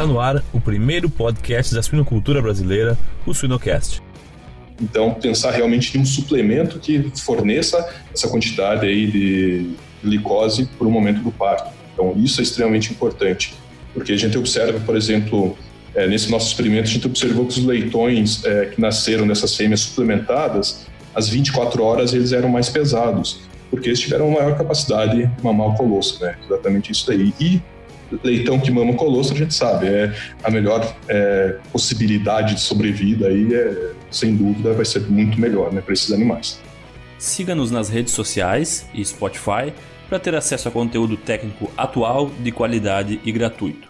Está no ar o primeiro podcast da suinocultura brasileira, o Suinocast. Então, pensar realmente em um suplemento que forneça essa quantidade aí de glicose para o momento do parto. Então, isso é extremamente importante, porque a gente observa, por exemplo, é, nesse nosso experimento, a gente observou que os leitões é, que nasceram dessas fêmeas suplementadas, às 24 horas eles eram mais pesados, porque eles tiveram maior capacidade de mamar o colosso, né? Exatamente isso daí. E leitão que mama o colosso, a gente sabe, é a melhor é, possibilidade de sobrevida aí, é, sem dúvida, vai ser muito melhor né, para esses animais. Siga-nos nas redes sociais e Spotify para ter acesso a conteúdo técnico atual, de qualidade e gratuito.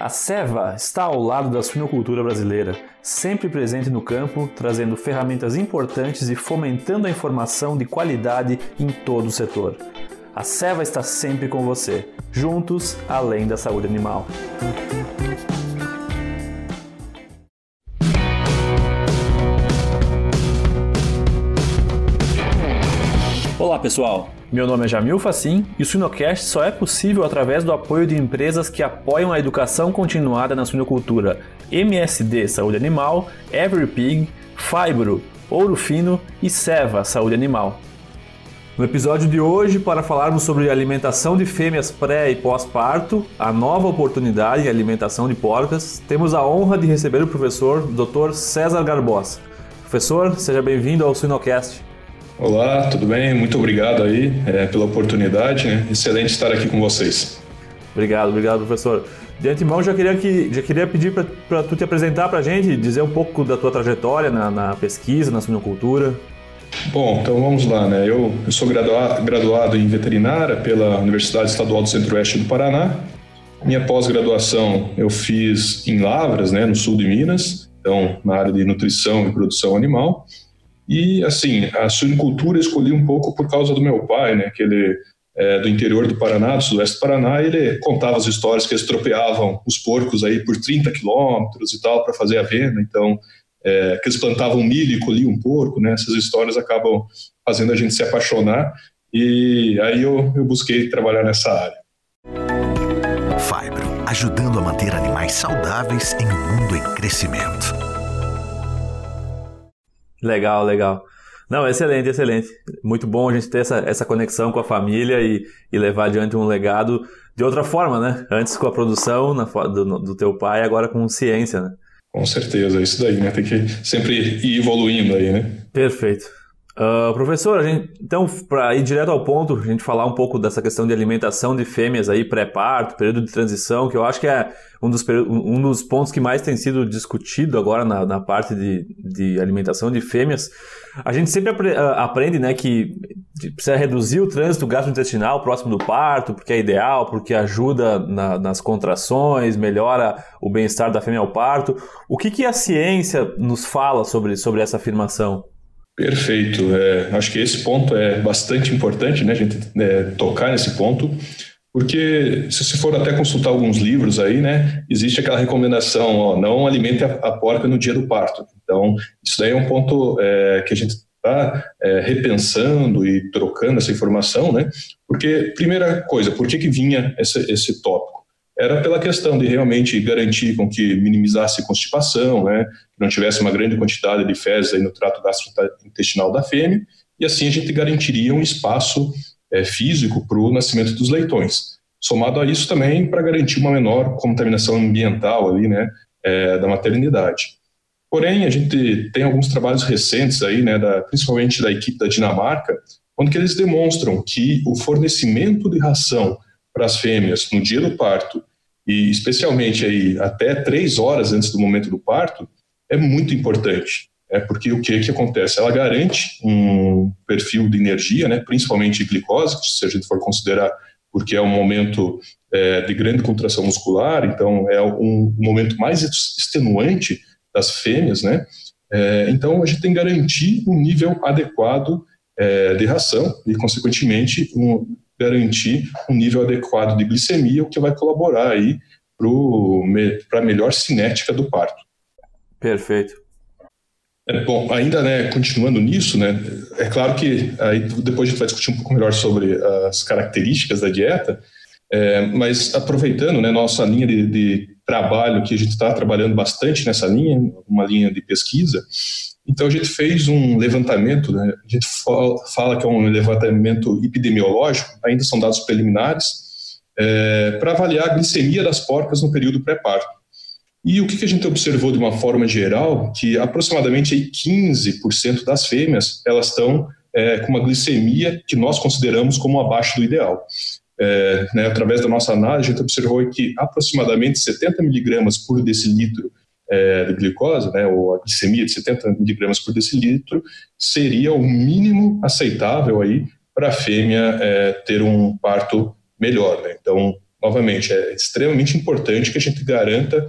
A Seva está ao lado da suinocultura brasileira, sempre presente no campo, trazendo ferramentas importantes e fomentando a informação de qualidade em todo o setor. A Seva está sempre com você, juntos além da saúde animal. Olá pessoal, meu nome é Jamil Facim e o Suinocast só é possível através do apoio de empresas que apoiam a educação continuada na suinocultura. MSD Saúde Animal, EveryPig, Fibro, Ouro Fino e Seva Saúde Animal. No episódio de hoje, para falarmos sobre alimentação de fêmeas pré e pós-parto, a nova oportunidade em alimentação de porcas, temos a honra de receber o professor Dr. César Garbosa. Professor, seja bem-vindo ao Sinocast. Olá, tudo bem? Muito obrigado aí é, pela oportunidade. Né? Excelente estar aqui com vocês. Obrigado, obrigado, professor. De antemão, já queria, que, já queria pedir para tu te apresentar para a gente, dizer um pouco da tua trajetória na, na pesquisa, na suinocultura. Bom, então vamos lá, né? Eu, eu sou graduado, graduado em veterinária pela Universidade Estadual do Centro-Oeste do Paraná. Minha pós-graduação eu fiz em Lavras, né, no sul de Minas, então na área de nutrição e produção animal. E assim, a suinocultura escolhi um pouco por causa do meu pai, né, que ele é do interior do Paraná, do sudoeste do Paraná, e ele contava as histórias que eles tropeavam os porcos aí por 30 quilômetros e tal para fazer a venda. Então, é, que eles plantavam milho e colhiam um porco, né? Essas histórias acabam fazendo a gente se apaixonar e aí eu, eu busquei trabalhar nessa área. Fibro, ajudando a manter animais saudáveis em um mundo em crescimento. Legal, legal. Não, excelente, excelente. Muito bom a gente ter essa, essa conexão com a família e, e levar adiante um legado de outra forma, né? Antes com a produção na, do, do teu pai, agora com ciência, né? Com certeza, é isso daí, né? Tem que sempre ir evoluindo aí, né? Perfeito. Uh, professor, a gente, então, para ir direto ao ponto, a gente falar um pouco dessa questão de alimentação de fêmeas aí, pré-parto, período de transição, que eu acho que é um dos, um dos pontos que mais tem sido discutido agora na, na parte de, de alimentação de fêmeas. A gente sempre apre, uh, aprende né, que precisa reduzir o trânsito gastrointestinal próximo do parto, porque é ideal, porque ajuda na, nas contrações, melhora o bem-estar da fêmea ao parto. O que, que a ciência nos fala sobre, sobre essa afirmação? Perfeito. É, acho que esse ponto é bastante importante, né, a gente é, tocar nesse ponto, porque se você for até consultar alguns livros aí, né, existe aquela recomendação, ó, não alimente a, a porca no dia do parto. Então, isso daí é um ponto é, que a gente está é, repensando e trocando essa informação, né? Porque, primeira coisa, por que, que vinha esse, esse tópico? Era pela questão de realmente garantir com que minimizasse constipação, né? Que não tivesse uma grande quantidade de fezes no trato gastrointestinal da fêmea, e assim a gente garantiria um espaço é, físico para o nascimento dos leitões. Somado a isso também para garantir uma menor contaminação ambiental ali, né? É, da maternidade. Porém, a gente tem alguns trabalhos recentes aí, né, da, principalmente da equipe da Dinamarca, onde eles demonstram que o fornecimento de ração para as fêmeas no dia do parto e especialmente aí até três horas antes do momento do parto é muito importante. É porque o que que acontece? Ela garante um perfil de energia, né, principalmente glicose, se a gente for considerar porque é um momento é, de grande contração muscular, então é um momento mais extenuante das fêmeas, né? É, então a gente tem que garantir um nível adequado é, de ração e, consequentemente, um, garantir um nível adequado de glicemia, o que vai colaborar aí para a melhor cinética do parto. Perfeito. É, bom, ainda né, continuando nisso, né, é claro que aí depois a gente vai discutir um pouco melhor sobre as características da dieta, É, mas aproveitando né, nossa linha de, de trabalho, que a gente está trabalhando bastante nessa linha, uma linha de pesquisa, então a gente fez um levantamento, né, a gente fala que é um levantamento epidemiológico, ainda são dados preliminares, é, para avaliar a glicemia das porcas no período pré-parto. E o que, a gente observou de uma forma geral, que aproximadamente 15% das fêmeas elas estão é, com uma glicemia que nós consideramos como abaixo do ideal. É, né, através da nossa análise, a gente observou que aproximadamente 70 miligramas por decilitro é, de glicose, né, ou a glicemia de 70 miligramas por decilitro, seria o mínimo aceitável aí para a fêmea é, ter um parto melhor. Né? Então, novamente, é extremamente importante que a gente garanta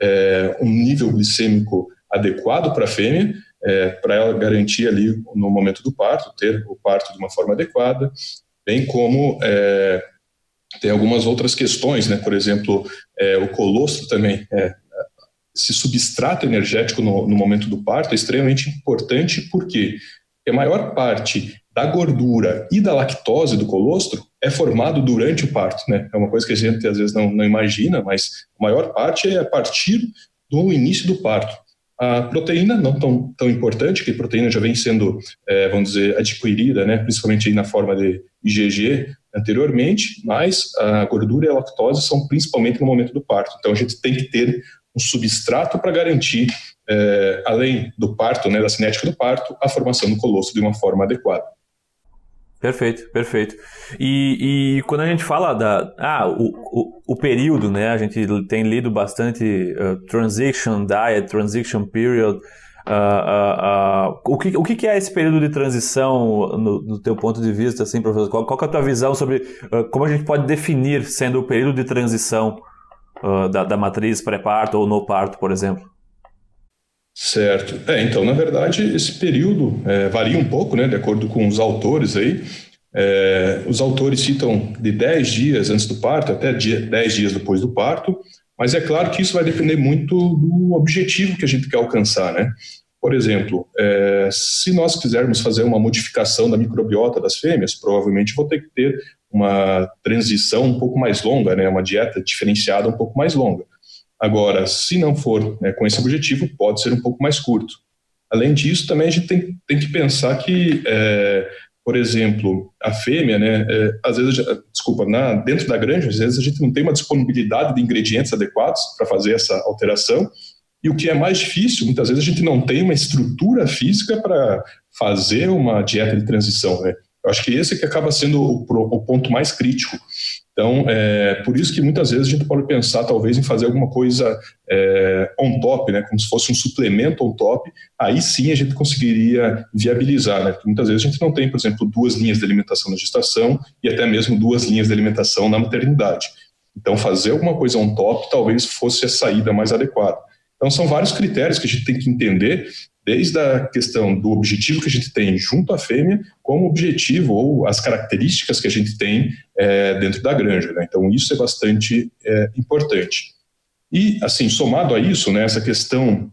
é, um nível glicêmico adequado para a fêmea, é, para ela garantir ali no momento do parto, ter o parto de uma forma adequada, bem como é, tem algumas outras questões, né? por exemplo, é, o colostro também, é, esse substrato energético no, no, momento do parto é extremamente importante, porque a maior parte da gordura e da lactose do colostro é formado durante o parto, né? É uma coisa que a gente às vezes não, não imagina, mas a maior parte é a partir do início do parto. A proteína não tão, tão importante, que a proteína já vem sendo, é, vamos dizer, adquirida, né, principalmente na forma de IgG anteriormente, mas a gordura e a lactose são principalmente no momento do parto. Então a gente tem que ter um substrato para garantir, é, além do parto, né, da cinética do parto, a formação do colostro de uma forma adequada. Perfeito, perfeito. E, e, quando a gente fala da. Ah, o, o, o, período, né? A gente tem lido bastante uh, transition diet, transition period. Uh, uh, o, que, o que é esse período de transição no, no teu ponto de vista, assim, professor? Qual, qual é a tua visão sobre como a gente pode definir sendo o período de transição da, da matriz pré-parto ou no parto, por exemplo? Certo. É, então, na verdade, esse período é, varia um pouco, né, de acordo com os autores aí. É, os autores citam de 10 dias antes do parto até 10 dias depois do parto, mas é claro que isso vai depender muito do objetivo que a gente quer alcançar, né? Por exemplo, é, se nós quisermos fazer uma modificação da microbiota das fêmeas, provavelmente vou ter que ter uma transição um pouco mais longa, né, uma dieta diferenciada um pouco mais longa. Agora, se não for né, com esse objetivo, pode ser um pouco mais curto. Além disso, também a gente tem, tem que pensar que, é, por exemplo, a fêmea, né, é, às vezes, desculpa, na, dentro da granja, às vezes a gente não tem uma disponibilidade de ingredientes adequados para fazer essa alteração. E o que é mais difícil, muitas vezes a gente não tem uma estrutura física para fazer uma dieta de transição. Né? Eu acho que esse que acaba sendo o, o ponto mais crítico. Então, é por isso que muitas vezes a gente pode pensar, talvez, em fazer alguma coisa é, on top, né, como se fosse um suplemento on top, aí sim a gente conseguiria viabilizar. Né, porque muitas vezes a gente não tem, por exemplo, duas linhas de alimentação na gestação e até mesmo duas linhas de alimentação na maternidade. Então, fazer alguma coisa on top talvez fosse a saída mais adequada. Então, são vários critérios que a gente tem que entender desde a questão do objetivo que a gente tem junto à fêmea, como objetivo ou as características que a gente tem é, dentro da granja. Né? Então, isso é bastante é, importante. E, assim, somado a isso, né, essa questão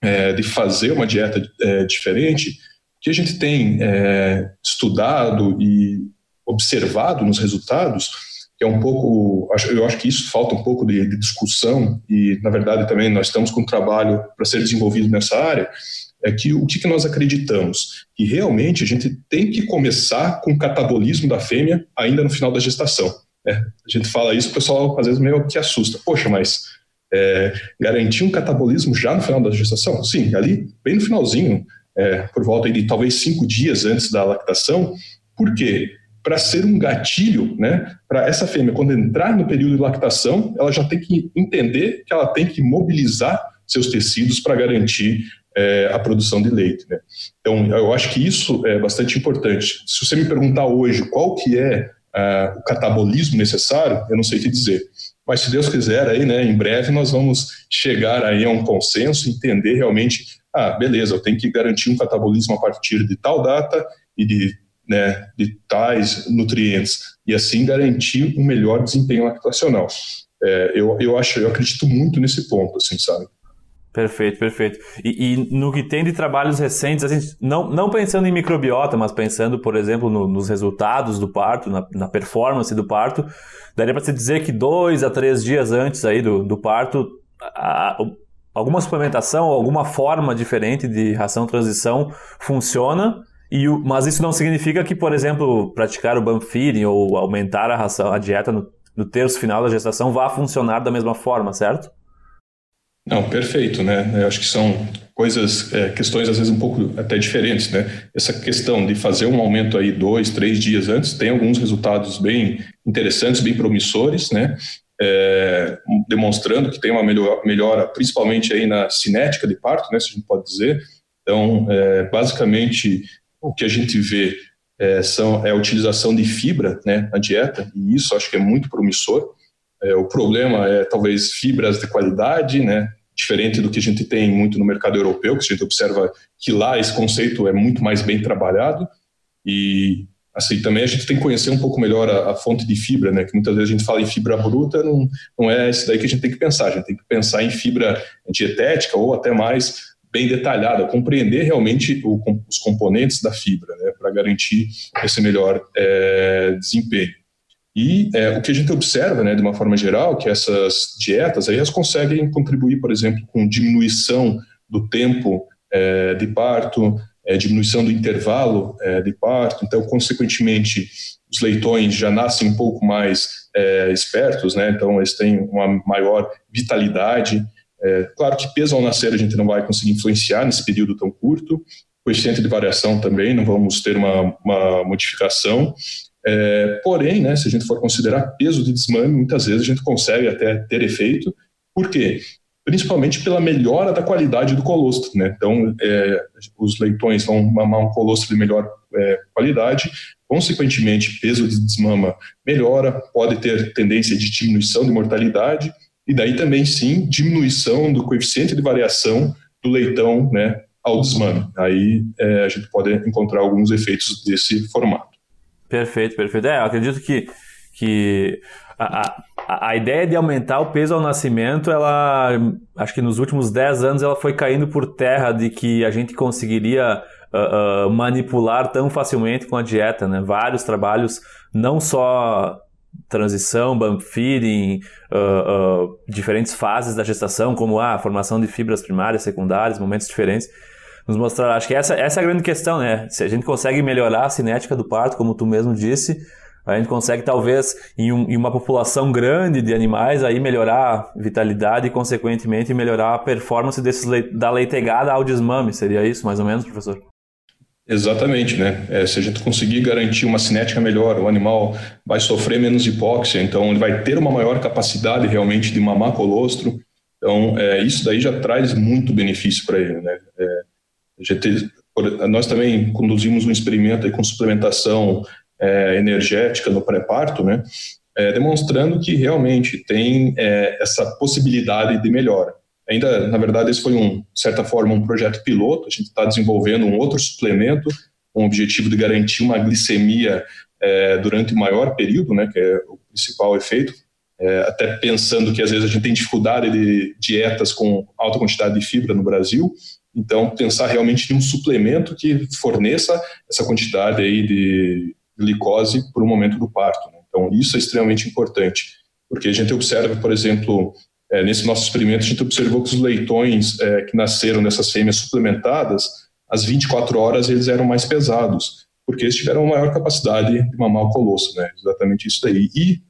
é, de fazer uma dieta diferente, que a gente tem estudado e observado nos resultados, que é um pouco, eu acho que isso falta um pouco de, de discussão e, na verdade, também nós estamos com um trabalho para ser desenvolvido nessa área, é que o que, que nós acreditamos? Que realmente a gente tem que começar com o catabolismo da fêmea ainda no final da gestação. Né? A gente fala isso, o pessoal às vezes meio que assusta. Poxa, mas é, garantir um catabolismo já no final da gestação? Sim, ali, bem no finalzinho, é, por volta de talvez cinco dias antes da lactação. Por quê? Para ser um gatilho, né, para essa fêmea, quando entrar no período de lactação, ela já tem que entender que ela tem que mobilizar seus tecidos para garantir é, a produção de leite. Né? Então, eu acho que isso é bastante importante. Se você me perguntar hoje qual que é uh, o catabolismo necessário, eu não sei te dizer. Mas se Deus quiser, aí, né, em breve nós vamos chegar aí a um consenso, entender realmente, ah, beleza, eu tenho que garantir um catabolismo a partir de tal data e de, né, de tais nutrientes, e assim garantir um melhor desempenho lactacional. É, eu, eu acho, eu acredito muito nesse ponto, assim, sabe? Perfeito, perfeito. E, e, no que tem de trabalhos recentes, assim, não, não pensando em microbiota, mas pensando, por exemplo, no, nos resultados do parto, na, na performance do parto, daria para se dizer que dois a três dias antes aí do, do parto, a, alguma suplementação, alguma forma diferente de ração transição funciona, e o, mas isso não significa que, por exemplo, praticar o bump feeding ou aumentar a ração, a dieta no, no terço final da gestação vá funcionar da mesma forma, certo? Não, perfeito, né? Eu acho que são coisas, é, questões às vezes um pouco até diferentes, né? Essa questão de fazer um aumento aí dois, três dias antes tem alguns resultados bem interessantes, bem promissores, né? É, demonstrando que tem uma melhora, principalmente aí na cinética de parto, né? Se a gente pode dizer. Então, é, basicamente, o que a gente vê é, são, é a utilização de fibra, né, na dieta, e isso acho que é muito promissor. É, o problema é talvez fibras de qualidade, né? Diferente do que a gente tem muito no mercado europeu, que a gente observa que lá esse conceito é muito mais bem trabalhado. E assim também a gente tem que conhecer um pouco melhor a, a, fonte de fibra, né? Que muitas vezes a gente fala em fibra bruta, não, não é isso daí que a gente tem que pensar. A gente tem que pensar em fibra dietética ou até mais bem detalhada, compreender realmente o, os componentes da fibra, né? Para garantir esse melhor é, desempenho. E é, o que a gente observa, né, de uma forma geral, que essas dietas aí elas conseguem contribuir, por exemplo, com diminuição do tempo é, de parto, é, diminuição do intervalo é, de parto. Então, consequentemente, os leitões já nascem um pouco mais é, espertos, né? Então, eles têm uma maior vitalidade. É, claro que peso ao nascer a gente não vai conseguir influenciar nesse período tão curto. Coeficiente de variação também, não vamos ter uma, uma modificação. É, porém, né, se a gente for considerar peso de desmame, muitas vezes a gente consegue até ter efeito. Por quê? Principalmente pela melhora da qualidade do colostro. Né? Então, é, os leitões vão mamar um colostro de melhor é, qualidade, consequentemente, peso de desmama melhora, pode ter tendência de diminuição de mortalidade, e daí também, sim, diminuição do coeficiente de variação do leitão né, ao desmame. Aí é, a gente pode encontrar alguns efeitos desse formato. Perfeito, perfeito. É, eu acredito que, que a, a, a ideia de aumentar o peso ao nascimento, ela acho que nos últimos 10 anos ela foi caindo por terra de que a gente conseguiria uh, uh, manipular tão facilmente com a dieta, né? Vários trabalhos, não só transição, bump feeding, uh, diferentes fases da gestação, como a formação de fibras primárias, secundárias, momentos diferentes nos mostrar. Acho que essa, essa é a grande questão, né? Se a gente consegue melhorar a cinética do parto, como tu mesmo disse, a gente consegue talvez em, um, em uma população grande de animais aí melhorar a vitalidade e consequentemente melhorar a performance desses da leitegada ao desmame. Seria isso, mais ou menos, professor? Exatamente, né? É, se a gente conseguir garantir uma cinética melhor, o animal vai sofrer menos hipóxia, então ele vai ter uma maior capacidade realmente de mamar colostro. Então, é, isso daí já traz muito benefício para ele, né? É, nós também conduzimos um experimento com suplementação é, energética no pré-parto, né, é, demonstrando que realmente tem é, essa possibilidade de melhora. Ainda, na verdade, esse foi, um, de certa forma, um projeto piloto, a gente está desenvolvendo um outro suplemento com o objetivo de garantir uma glicemia é, durante o maior período, né, que é o principal efeito, é, até pensando que às vezes a gente tem dificuldade de dietas com alta quantidade de fibra no Brasil, então, pensar realmente em um suplemento que forneça essa quantidade aí de glicose para o momento do parto. Né? Então, isso é extremamente importante, porque a gente observa, por exemplo, é, nesse nosso experimento, a gente observou que os leitões é, que nasceram dessas fêmeas suplementadas, às 24 horas eles eram mais pesados, porque eles tiveram maior capacidade de mamar o colosso, né? Exatamente isso daí. E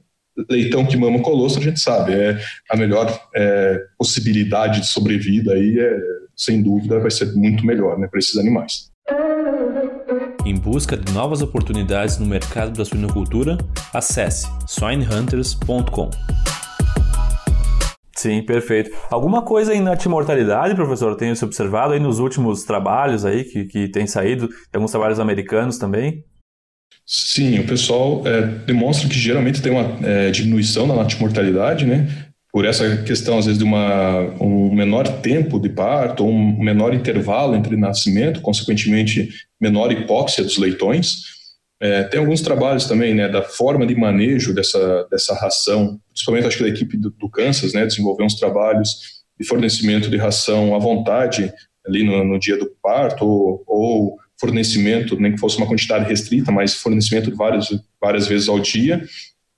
leitão que mama colostro, a gente sabe, é a melhor é, possibilidade de sobrevida aí, é, sem dúvida, vai ser muito melhor né, para esses animais. Em busca de novas oportunidades no mercado da suinocultura, acesse swinehunters.com. Sim, perfeito. Alguma coisa aí na mortalidade, professor, tem se observado aí nos últimos trabalhos aí que, que tem saído, tem alguns trabalhos americanos também? Sim, o pessoal é, demonstra que geralmente tem uma é, diminuição na natimortalidade, né? Por essa questão, às vezes, de uma, um menor tempo de parto, um menor intervalo entre nascimento, consequentemente, menor hipóxia dos leitões. É, tem alguns trabalhos também, né, da forma de manejo dessa, dessa ração, principalmente, acho que da equipe do, do Kansas, né, desenvolveu uns trabalhos de fornecimento de ração à vontade ali no, no dia do parto ou, ou, fornecimento, nem que fosse uma quantidade restrita, mas fornecimento várias, várias vezes ao dia.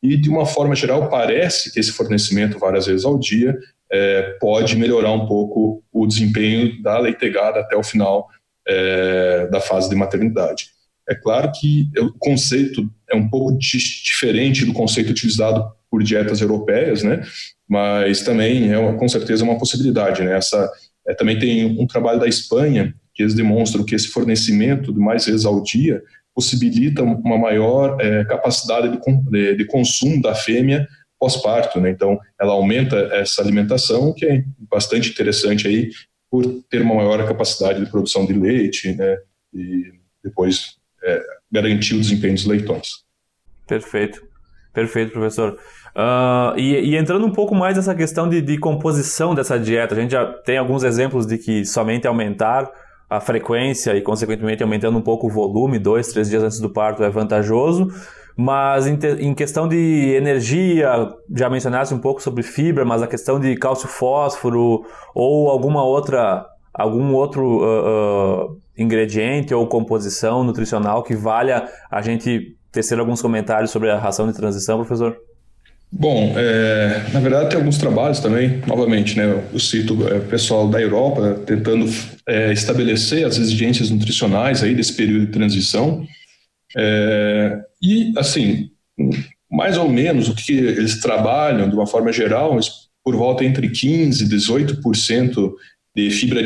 E, de uma forma geral, parece que esse fornecimento várias vezes ao dia é, pode melhorar um pouco o desempenho da leitegada até o final é, da fase de maternidade. É claro que o conceito é um pouco diferente do conceito utilizado por dietas europeias, né? Mas também é uma, com certeza uma possibilidade, né? Essa é, também tem um trabalho da Espanha que eles demonstram que esse fornecimento de mais vezes ao dia possibilita uma maior é, capacidade de, de, de, consumo da fêmea pós-parto, né? Então, ela aumenta essa alimentação, que é bastante interessante aí por ter uma maior capacidade de produção de leite, né? E depois é, garantir o desempenho dos leitões. Perfeito, perfeito, professor. Uh, e, e, entrando um pouco mais nessa questão de, de, composição dessa dieta, a gente já tem alguns exemplos de que somente aumentar a frequência e, consequentemente, aumentando um pouco o volume, dois, três dias antes do parto, é vantajoso. Mas em, te, em questão de energia, já mencionaste um pouco sobre fibra, mas a questão de cálcio fósforo ou alguma outra algum outro uh, uh, ingrediente ou composição nutricional que valha a gente tecer alguns comentários sobre a ração de transição, professor? Bom, é, na verdade tem alguns trabalhos também, novamente, né, eu cito é, pessoal da Europa tentando é, estabelecer as exigências nutricionais aí desse período de transição, é, e assim, mais ou menos o que eles trabalham de uma forma geral, por volta entre 15% e 18% de fibra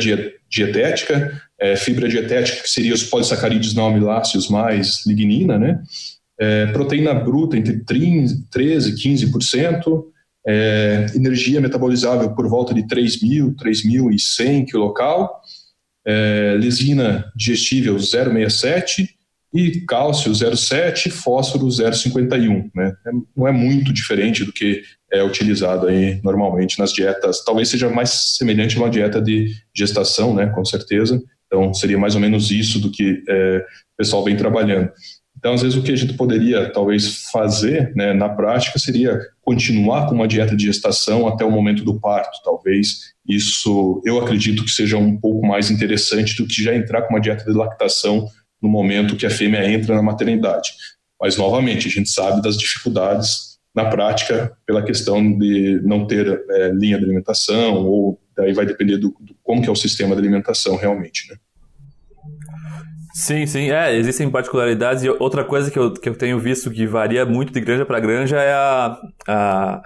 dietética, é, fibra dietética que seria os polissacarídeos não amiláceos mais lignina, né, é, proteína bruta entre 13% e 15%, é, energia metabolizável por volta de 3.000, 3.100 kcal, é, lesina digestível 0,67 e cálcio 0,7, fósforo 0,51. Né? É, não é muito diferente do que é utilizado aí normalmente nas dietas. Talvez seja mais semelhante a uma dieta de gestação, né? com certeza. Então, seria mais ou menos isso do que é, o pessoal vem trabalhando. Então, às vezes, o que a gente poderia talvez fazer né, na prática seria continuar com uma dieta de gestação até o momento do parto. Talvez isso, eu acredito que seja um pouco mais interessante do que já entrar com uma dieta de lactação no momento que a fêmea entra na maternidade. Mas, novamente, a gente sabe das dificuldades na prática pela questão de não ter é, linha de alimentação ou daí vai depender do, do, como que é o sistema de alimentação realmente, né? Sim, sim, é, existem particularidades e outra coisa que eu, que eu tenho visto que varia muito de granja para granja é a, a,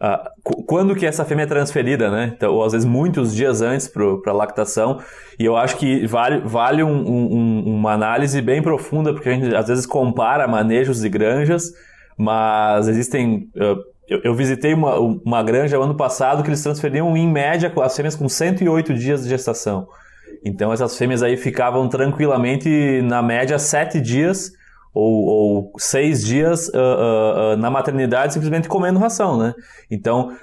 a, quando que essa fêmea é transferida, né? Então, ou às vezes muitos dias antes para a lactação e eu acho que vale, vale um, um, uma análise bem profunda porque a gente às vezes compara manejos de granjas, mas existem... Eu, eu visitei uma, uma granja ano passado que eles transferiam em média as fêmeas com 108 dias de gestação. Então essas fêmeas aí ficavam tranquilamente, na média, sete dias ou, ou seis dias uh, uh, uh, na maternidade simplesmente comendo ração, né? Então,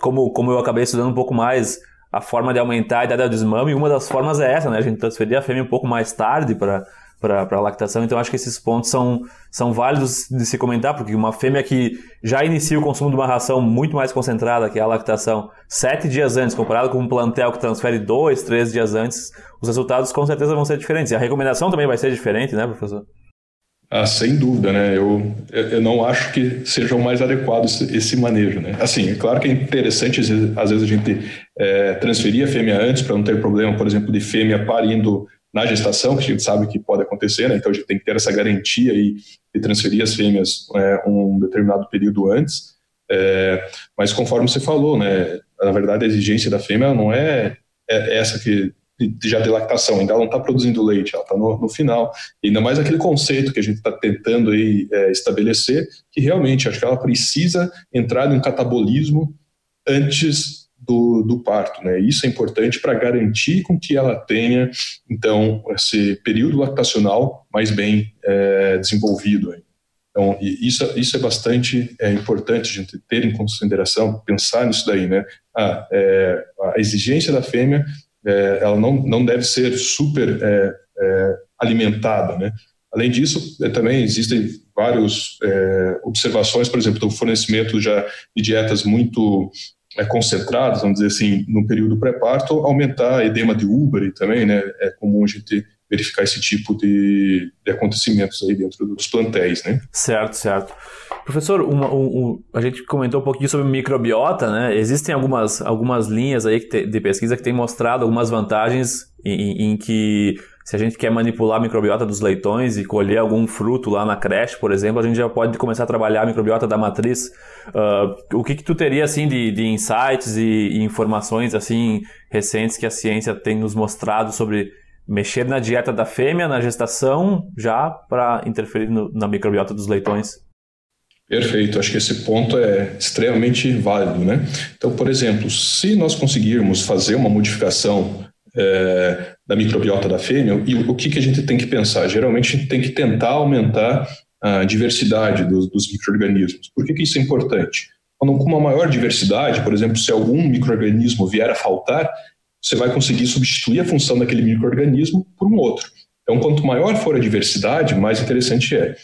como, como eu acabei estudando um pouco mais a forma de aumentar a idade do desmame, uma das formas é essa, né? A gente transferir a fêmea um pouco mais tarde para para lactação. Então, acho que esses pontos são, são válidos de se comentar, porque uma fêmea que já inicia o consumo de uma ração muito mais concentrada, que é a lactação, sete dias antes, comparado com um plantel que transfere dois, três dias antes, os resultados com certeza vão ser diferentes. E a recomendação também vai ser diferente, né, professor? Ah, sem dúvida, né? Eu, eu não acho que seja o mais adequado esse, manejo, né? Assim, é claro que é interessante, às vezes a gente é, transferir a fêmea antes para não ter problema, por exemplo, de fêmea parindo na gestação, que a gente sabe que pode acontecer, né? então a gente tem que ter essa garantia aí de transferir as fêmeas é, um determinado período antes. É, mas conforme você falou, né, na verdade a exigência da fêmea não é, é essa que já de lactação, ainda não está produzindo leite, ela está no, no, final. E ainda mais aquele conceito que a gente está tentando aí, é, estabelecer, que realmente acho que ela precisa entrar em um catabolismo antes do, do parto. Né? Isso é importante para garantir com que ela tenha, então, esse período lactacional mais bem é, desenvolvido. Então, isso, isso é bastante é, importante a gente ter em consideração, pensar nisso daí, né? Ah, é, a exigência da fêmea, é, ela não, não deve ser super é, é, alimentada, né? Além disso, é, também existem várias observações, por exemplo, do fornecimento já de dietas muito é, concentradas, vamos dizer assim, no período pré-parto, aumentar edema de Uber também, né? É comum a gente verificar esse tipo de, de acontecimentos aí dentro dos plantéis, né? Certo, certo. Professor, uma, um, a gente comentou um pouquinho sobre microbiota, né? Existem algumas, algumas linhas aí te, de pesquisa que têm mostrado algumas vantagens em, em, que se a gente quer manipular a microbiota dos leitões e colher algum fruto lá na creche, por exemplo, a gente já pode começar a trabalhar a microbiota da matriz. Uh, o que, que tu teria assim de, de insights e, e informações assim recentes que a ciência tem nos mostrado sobre mexer na dieta da fêmea na gestação já para interferir no, na microbiota dos leitões. Perfeito, acho que esse ponto é extremamente válido, né? Então, por exemplo, se nós conseguirmos fazer uma modificação é, da microbiota da fêmea, e o que, que a gente tem que pensar? Geralmente a gente tem que tentar aumentar a diversidade dos, dos micro-organismos. Por que, que isso é importante? Quando, com uma maior diversidade, por exemplo, se algum microorganismo vier a faltar, você vai conseguir substituir a função daquele microorganismo por um outro. Então, quanto maior for a diversidade, mais interessante é.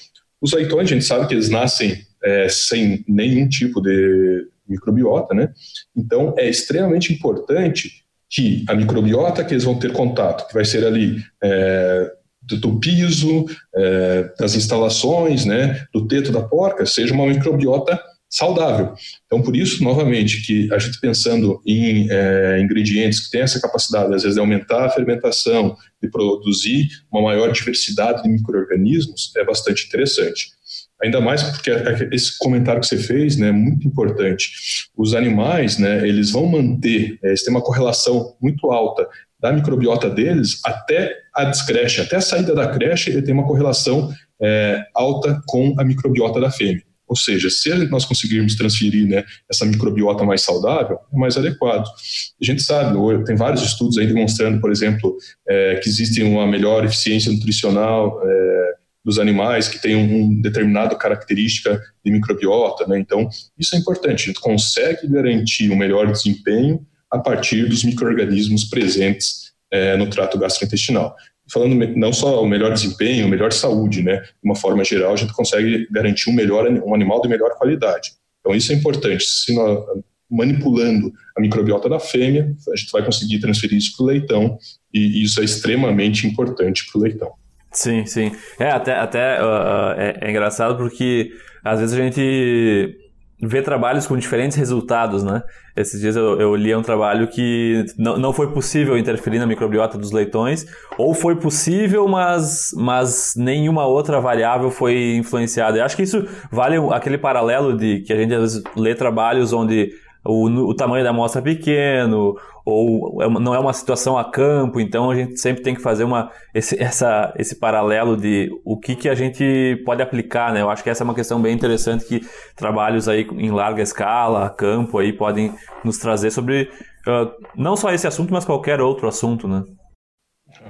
Os leitões, a gente sabe que eles nascem é, sem nenhum tipo de microbiota, né? Então, é extremamente importante que a microbiota que eles vão ter contato, que vai ser ali é, do, piso, é, das instalações, né, do teto da porca, seja uma microbiota saudável. Então, por isso, novamente, que a gente pensando em é, ingredientes que têm essa capacidade, às vezes, de aumentar a fermentação, de produzir uma maior diversidade de micro-organismos, é bastante interessante. Ainda mais porque esse comentário que você fez né, é muito importante. Os animais, né, eles vão manter, é, eles têm uma correlação muito alta da microbiota deles até a descreche, até a saída da creche, ele tem uma correlação é, alta com a microbiota da fêmea. Ou seja, se nós conseguirmos transferir né, essa microbiota mais saudável, é mais adequado. A gente sabe, tem vários estudos aí demonstrando, por exemplo, é, que existe uma melhor eficiência nutricional é, dos animais que têm uma determinada característica de microbiota. Né? Então, isso é importante. A gente consegue garantir um melhor desempenho a partir dos micro-organismos presentes é, no trato gastrointestinal falando não só o melhor desempenho, a melhor saúde, né? De uma forma geral, a gente consegue garantir um melhor um animal de melhor qualidade. Então isso é importante. Se nós, manipulando a microbiota da fêmea, a gente vai conseguir transferir isso para o leitão e isso é extremamente importante para o leitão. Sim, sim. É até, até uh, é, é engraçado porque às vezes a gente ver trabalhos com diferentes resultados, né? Esses dias eu, eu li um trabalho que não, não foi possível interferir na microbiota dos leitões, ou foi possível, mas, mas nenhuma outra variável foi influenciada. Eu acho que isso vale aquele paralelo de que a gente às vezes lê trabalhos onde o, o tamanho da amostra é pequeno, ou é não é uma situação a campo, então a gente sempre tem que fazer uma, esse, essa, esse paralelo de o que, que a gente pode aplicar, né? Eu acho que essa é uma questão bem interessante que trabalhos aí em larga escala, a campo aí, podem nos trazer sobre uh, não só esse assunto, mas qualquer outro assunto, né?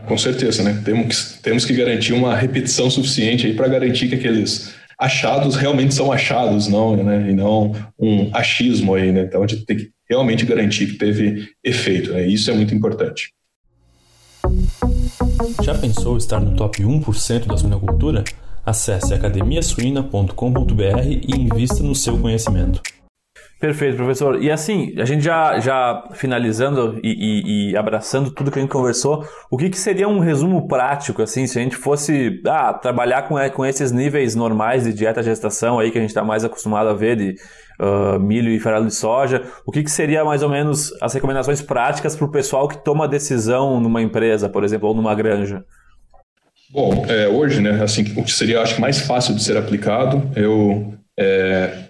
Com certeza, né? Temos que, temos que garantir uma repetição suficiente aí para garantir que aqueles achados realmente são achados, não, né? E não um achismo aí, né? Então a gente tem que realmente garantir que teve efeito, né? Isso é muito importante. Já pensou estar no top 1% da suinocultura? Acesse academiasuina.com.br e invista no seu conhecimento. Perfeito, professor. E assim, a gente já, já finalizando e, e, e, abraçando tudo que a gente conversou, o que, que seria um resumo prático, assim, se a gente fosse ah, trabalhar com, com esses níveis normais de dieta gestação aí que a gente está mais acostumado a ver de uh, milho e farelo de soja, o que, que seria mais ou menos as recomendações práticas para o pessoal que toma decisão numa empresa, por exemplo, ou numa granja? Bom, é, hoje, né, assim, o que seria, acho que mais fácil de ser aplicado, eu é,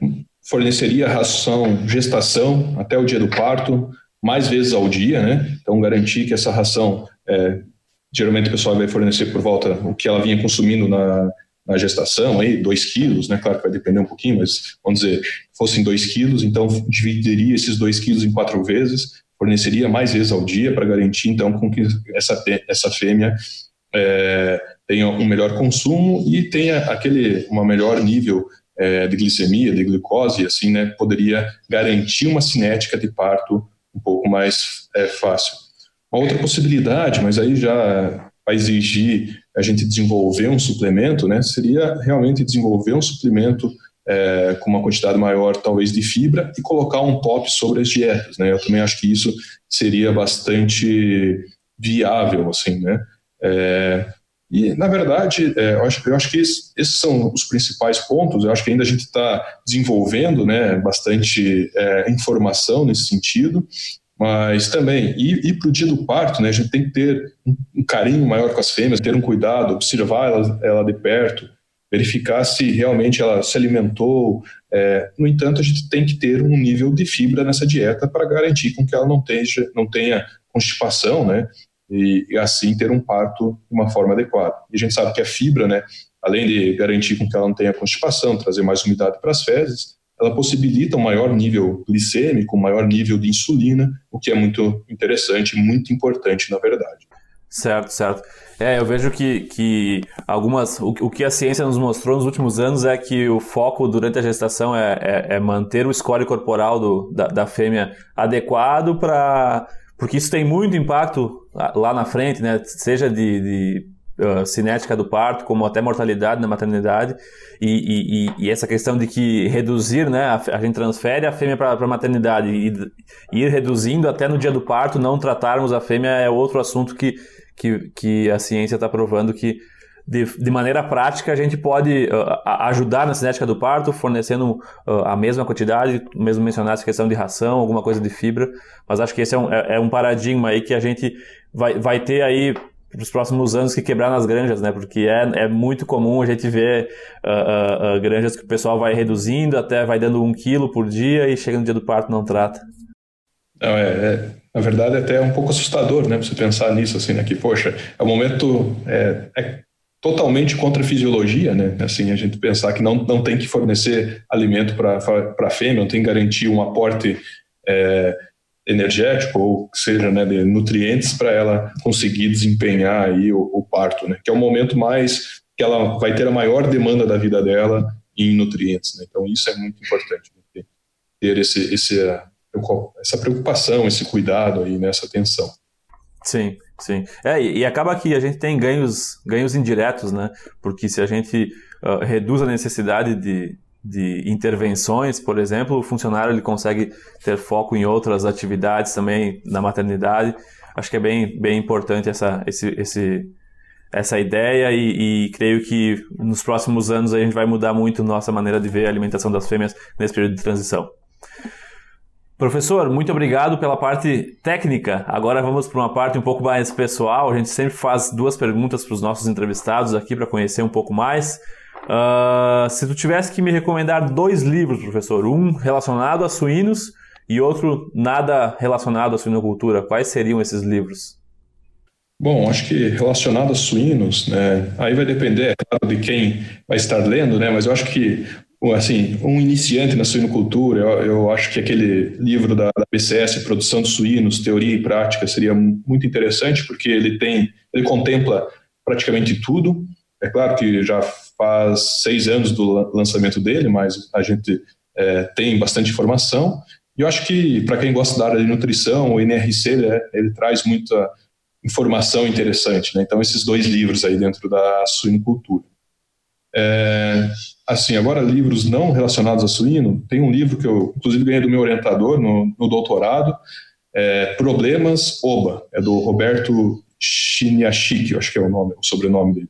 forneceria ração gestação até o dia do parto, mais vezes ao dia, né? Então, garantir que essa ração, é, geralmente o pessoal vai fornecer por volta o que ela vinha consumindo na, na gestação, aí, 2 quilos, né? Claro que vai depender um pouquinho, mas vamos dizer, fossem 2 quilos, então dividiria esses 2 quilos em quatro vezes, forneceria mais vezes ao dia para garantir, então, com que essa, essa fêmea é, tenha um melhor consumo e tenha aquele, uma melhor nível de glicemia, de glicose, assim, né, poderia garantir uma cinética de parto um pouco mais é, fácil. Uma outra possibilidade, mas aí já vai exigir a gente desenvolver um suplemento, né, seria realmente desenvolver um suplemento é, com uma quantidade maior, talvez, de fibra e colocar um top sobre as dietas, né? Eu também acho que isso seria bastante viável, assim, né? É, e, na verdade, é, eu, acho, eu acho que esses, esses, são os principais pontos. Eu acho que ainda a gente está desenvolvendo né, bastante é, informação nesse sentido, mas também, ir para o dia do parto, né, a gente tem que ter um, um, carinho maior com as fêmeas, ter um cuidado, observar ela, ela de perto, verificar se realmente ela se alimentou. É, no entanto, a gente tem que ter um nível de fibra nessa dieta para garantir com que ela não, não tenha constipação, né? E, e, assim ter um parto de uma forma adequada. E a gente sabe que a fibra, né, além de garantir com que ela não tenha constipação, trazer mais umidade para as fezes, ela possibilita um maior nível glicêmico, um maior nível de insulina, o que é muito interessante, muito importante, na verdade. Certo, certo. É, eu vejo que, que algumas. O, o que a ciência nos mostrou nos últimos anos é que o foco durante a gestação é, é, é manter o score corporal do, da, da fêmea adequado para porque isso tem muito impacto lá na frente, né? Seja de, de uh, cinética do parto, como até mortalidade na maternidade, e, e, e, essa questão de que reduzir, né? A, a gente transfere a fêmea para a maternidade e, e ir reduzindo até no dia do parto, não tratarmos a fêmea é outro assunto que, que, que a ciência está provando que de, de maneira prática, a gente pode uh, ajudar na cinética do parto, fornecendo uh, a mesma quantidade, mesmo mencionar essa questão de ração, alguma coisa de fibra, mas acho que esse é um, é, é um paradigma aí que a gente vai, vai ter aí para os próximos anos que quebrar nas granjas, né? Porque é, é muito comum a gente ver uh, granjas que o pessoal vai reduzindo, até vai dando um quilo por dia e chega no dia do parto não trata. Não, é, é, na verdade é até um pouco assustador, né? Você pensar nisso, assim, né? Que, poxa, é o momento... É, é totalmente contra a fisiologia, né? Assim, a gente pensar que não, não tem que fornecer alimento para a fêmea, não tem que garantir um aporte é, energético ou seja, né, de nutrientes para ela conseguir desempenhar aí o, o, parto, né? Que é o momento mais que ela vai ter a maior demanda da vida dela em nutrientes, né? Então isso é muito importante, né? ter esse, esse, essa preocupação, esse cuidado aí nessa atenção. Sim. Sim. É, e, acaba que a gente tem ganhos, ganhos indiretos, né? Porque se a gente uh, reduz a necessidade de, de intervenções, por exemplo, o funcionário ele consegue ter foco em outras atividades também na maternidade. Acho que é bem, bem importante essa, esse, esse, essa ideia e, e, creio que nos próximos anos a gente vai mudar muito nossa maneira de ver a alimentação das fêmeas nesse período de transição. Professor, muito obrigado pela parte técnica. Agora vamos para uma parte um pouco mais pessoal. A gente sempre faz duas perguntas para os nossos entrevistados aqui para conhecer um pouco mais. Uh, se tu tivesse que me recomendar dois livros, professor, um relacionado a suínos e outro nada relacionado à suinocultura, quais seriam esses livros? Bom, acho que relacionado a suínos, né, aí vai depender, é claro, de quem vai estar lendo, né, mas eu acho que assim, um iniciante na suinocultura, eu, eu acho que aquele livro da, da, BCS, Produção de Suínos, Teoria e Prática, seria muito interessante, porque ele tem, ele contempla praticamente tudo. É claro que já faz seis anos do lançamento dele, mas a gente é, tem bastante informação. E eu acho que, para quem gosta da área de nutrição, o NRC, ele, ele traz muita informação interessante. Né? Então, esses dois livros aí dentro da suinocultura. É, assim, agora livros não relacionados a suíno, tem um livro que eu, inclusive, ganhei do meu orientador no, no doutorado, é, Problemas Oba, é do Roberto Chiniachik, acho que é o nome, o sobrenome dele.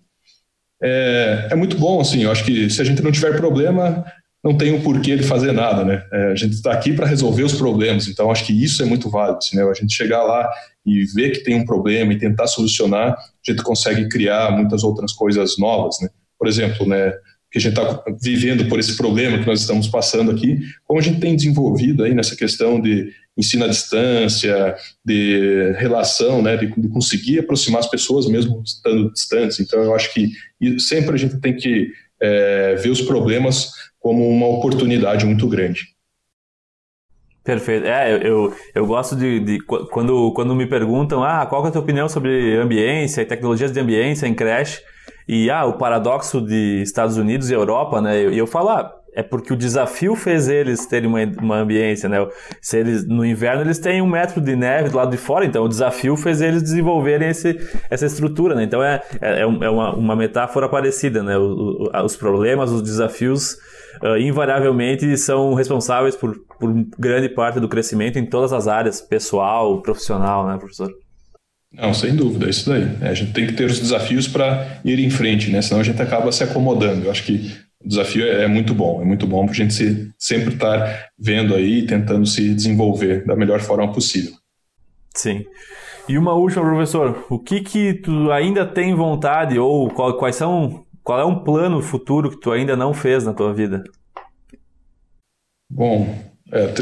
É, é, muito bom, assim, eu acho que se a gente não tiver problema, não tem o porquê de fazer nada, né? É, a gente está aqui para resolver os problemas, então acho que isso é muito válido, assim, né? A gente chegar lá e ver que tem um problema e tentar solucionar, a gente consegue criar muitas outras coisas novas, né? Por exemplo, né, que a gente está vivendo por esse problema que nós estamos passando aqui, como a gente tem desenvolvido aí nessa questão de ensino à distância, de relação, né, de, de conseguir aproximar as pessoas mesmo estando distantes. Então, eu acho que sempre a gente tem que é, ver os problemas como uma oportunidade muito grande. Perfeito. É, eu, eu, eu gosto de, de, quando, quando me perguntam ah, qual é a tua opinião sobre ambiência e tecnologias de ambiência em creche, e ah, o paradoxo de Estados Unidos e Europa, né? E eu, eu falo, ah, é porque o desafio fez eles terem uma, uma ambiência, né? Se eles, no inverno eles têm um metro de neve do lado de fora, então o desafio fez eles desenvolverem esse, essa estrutura, né? Então é, é, é uma, uma metáfora parecida, né? O, o, os problemas, os desafios uh, invariavelmente são responsáveis por, por grande parte do crescimento em todas as áreas, pessoal, profissional, né, professor? Não, sem dúvida, é isso daí. É, a gente tem que ter os desafios para ir em frente, né? Senão a gente acaba se acomodando. Eu acho que o desafio é, é muito bom, é muito bom para a gente se, sempre estar vendo aí, tentando se desenvolver da melhor forma possível. Sim. E uma última, professor, o que que tu ainda tem vontade ou qual, quais são, qual é um plano futuro que tu ainda não fez na tua vida? Bom, é,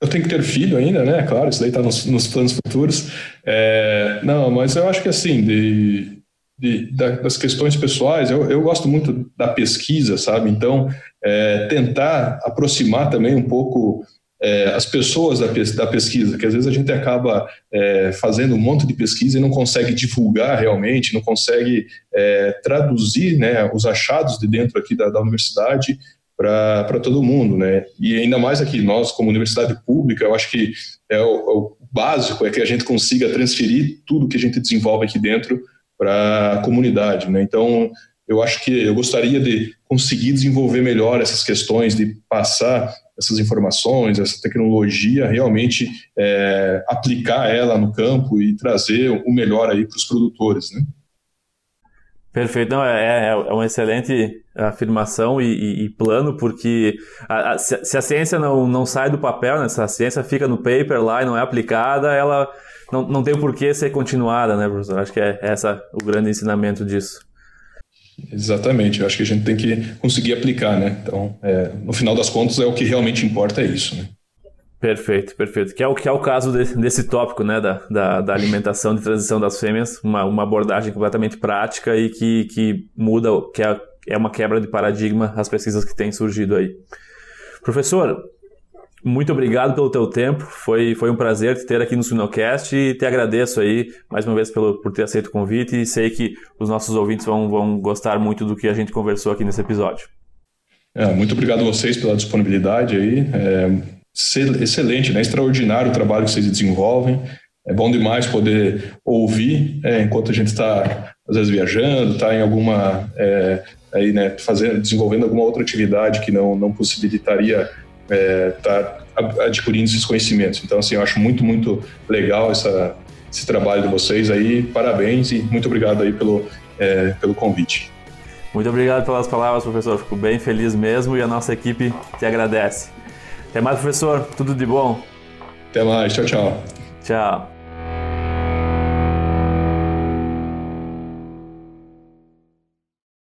eu tenho que ter filho ainda, né? Claro, isso daí está nos, nos, planos futuros. É, não, mas eu acho que assim, de, de, das questões pessoais, eu, eu, gosto muito da pesquisa, sabe? Então, é, tentar aproximar também um pouco é, as pessoas da, da, pesquisa, que às vezes a gente acaba é, fazendo um monte de pesquisa e não consegue divulgar realmente, não consegue é, traduzir né, os achados de dentro aqui da, da universidade para todo mundo, né? E ainda mais aqui, nós como universidade pública, eu acho que é o, é o básico é que a gente consiga transferir tudo que a gente desenvolve aqui dentro para a comunidade, né? Então, eu acho que eu gostaria de conseguir desenvolver melhor essas questões, de passar essas informações, essa tecnologia, realmente é, aplicar ela no campo e trazer o melhor aí para os produtores, né? Perfeito, não, é, é, é uma excelente afirmação e, e, e plano, porque a, a, se, a ciência não, não sai do papel, né, se a ciência fica no paper lá e não é aplicada, ela não, não tem por que ser continuada, né, professor? Acho que é essa o grande ensinamento disso. Exatamente, eu acho que a gente tem que conseguir aplicar, né? Então, é, no final das contas, é o que realmente importa é isso, né? Perfeito, perfeito. Que é o, que é o caso de, desse tópico, né, da, da, da, alimentação de transição das fêmeas, uma, uma abordagem completamente prática e que, que muda, que é, é uma quebra de paradigma as pesquisas que têm surgido aí. Professor, muito obrigado pelo teu tempo, foi, foi um prazer te ter aqui no Sinocast e te agradeço aí mais uma vez pelo, por ter aceito o convite e sei que os nossos ouvintes vão, vão gostar muito do que a gente conversou aqui nesse episódio. É, muito obrigado a vocês pela disponibilidade aí. É excelente, né? extraordinário o trabalho que vocês desenvolvem. É bom demais poder ouvir é, enquanto a gente está, às vezes, viajando, está em alguma. É, aí, né, fazendo, desenvolvendo alguma outra atividade que não, não possibilitaria estar é, tá adquirindo esses conhecimentos. Então, assim, eu acho muito, muito legal essa, esse trabalho de vocês aí. Parabéns e muito obrigado aí pelo, é, pelo convite. Muito obrigado pelas palavras, professor. Fico bem feliz mesmo e a nossa equipe te agradece. Até mais, professor. Tudo de bom. Até mais. Tchau, tchau. Tchau.